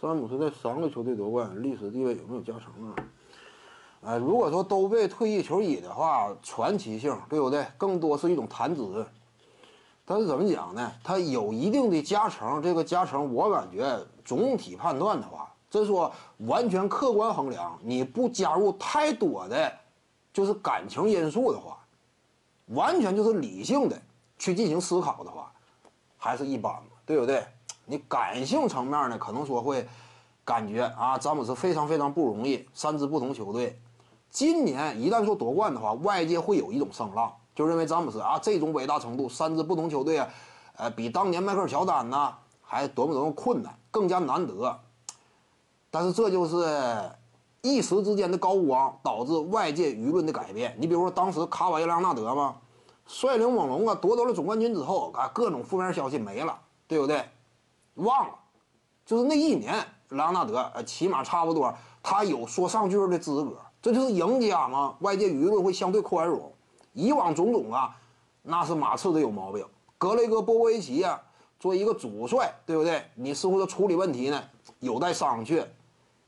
詹姆斯在三个球队夺冠，历史地位有没有加成啊？哎，如果说都被退役球衣的话，传奇性对不对？更多是一种谈资。但是怎么讲呢？它有一定的加成，这个加成我感觉总体判断的话，这说完全客观衡量，你不加入太多的就是感情因素的话，完全就是理性的去进行思考的话，还是一般嘛，对不对？你感性层面呢，可能说会感觉啊，詹姆斯非常非常不容易，三支不同球队，今年一旦说夺冠的话，外界会有一种声浪，就认为詹姆斯啊这种伟大程度，三支不同球队啊，呃，比当年迈克尔乔丹呐还多么多么困难，更加难得。但是这就是一时之间的高光，导致外界舆论的改变。你比如说当时卡瓦伊·莱昂纳德嘛，率领猛龙啊夺得了总冠军之后啊，各种负面消息没了，对不对？忘了，就是那一年，莱昂纳德，呃，起码差不多，他有说上句的资格，这就是赢家嘛。外界舆论会相对宽容。以往种种啊，那是马刺的有毛病。格雷格·波波维奇啊，作为一个主帅，对不对？你似乎的处理问题呢，有待商榷。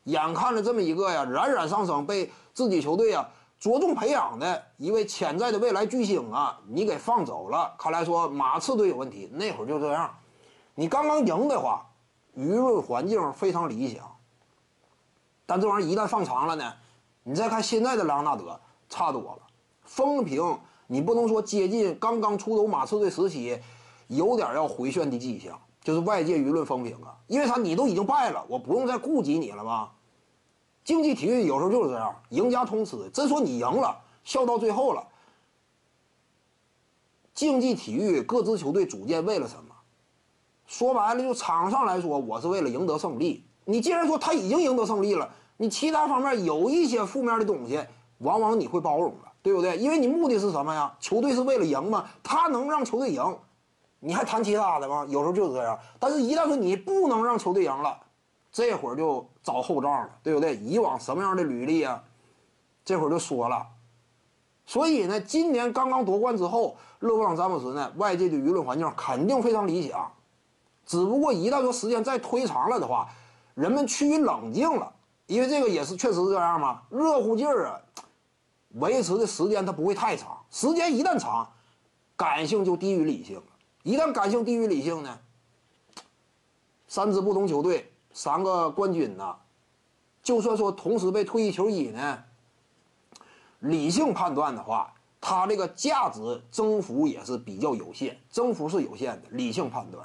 眼看着这么一个呀，冉冉上升，被自己球队啊着重培养的一位潜在的未来巨星啊，你给放走了。看来说马刺队有问题，那会儿就这样。你刚刚赢的话，舆论环境非常理想。但这玩意儿一旦放长了呢，你再看现在的莱昂纳德，差多了。风评你不能说接近刚刚出走马刺队时期，有点要回旋的迹象，就是外界舆论风评啊。因为啥？你都已经败了，我不用再顾及你了吧？竞技体育有时候就是这样，赢家通吃。真说你赢了，笑到最后了。竞技体育各支球队组建为了什么？说白了，就场上来说，我是为了赢得胜利。你既然说他已经赢得胜利了，你其他方面有一些负面的东西，往往你会包容了，对不对？因为你目的是什么呀？球队是为了赢嘛，他能让球队赢，你还谈其他的吗？有时候就是这样。但是，一旦说你不能让球队赢了，这会儿就找后账了，对不对？以往什么样的履历啊？这会儿就说了。所以呢，今年刚刚夺冠之后，勒布朗詹姆斯呢，外界的舆论环境肯定非常理想。只不过一旦说时间再推长了的话，人们趋于冷静了，因为这个也是确实是这样嘛。热乎劲儿啊，维持的时间它不会太长。时间一旦长，感性就低于理性了。一旦感性低于理性呢，三支不同球队三个冠军呢，就算说同时被退役球衣呢，理性判断的话，它这个价值增幅也是比较有限，增幅是有限的。理性判断。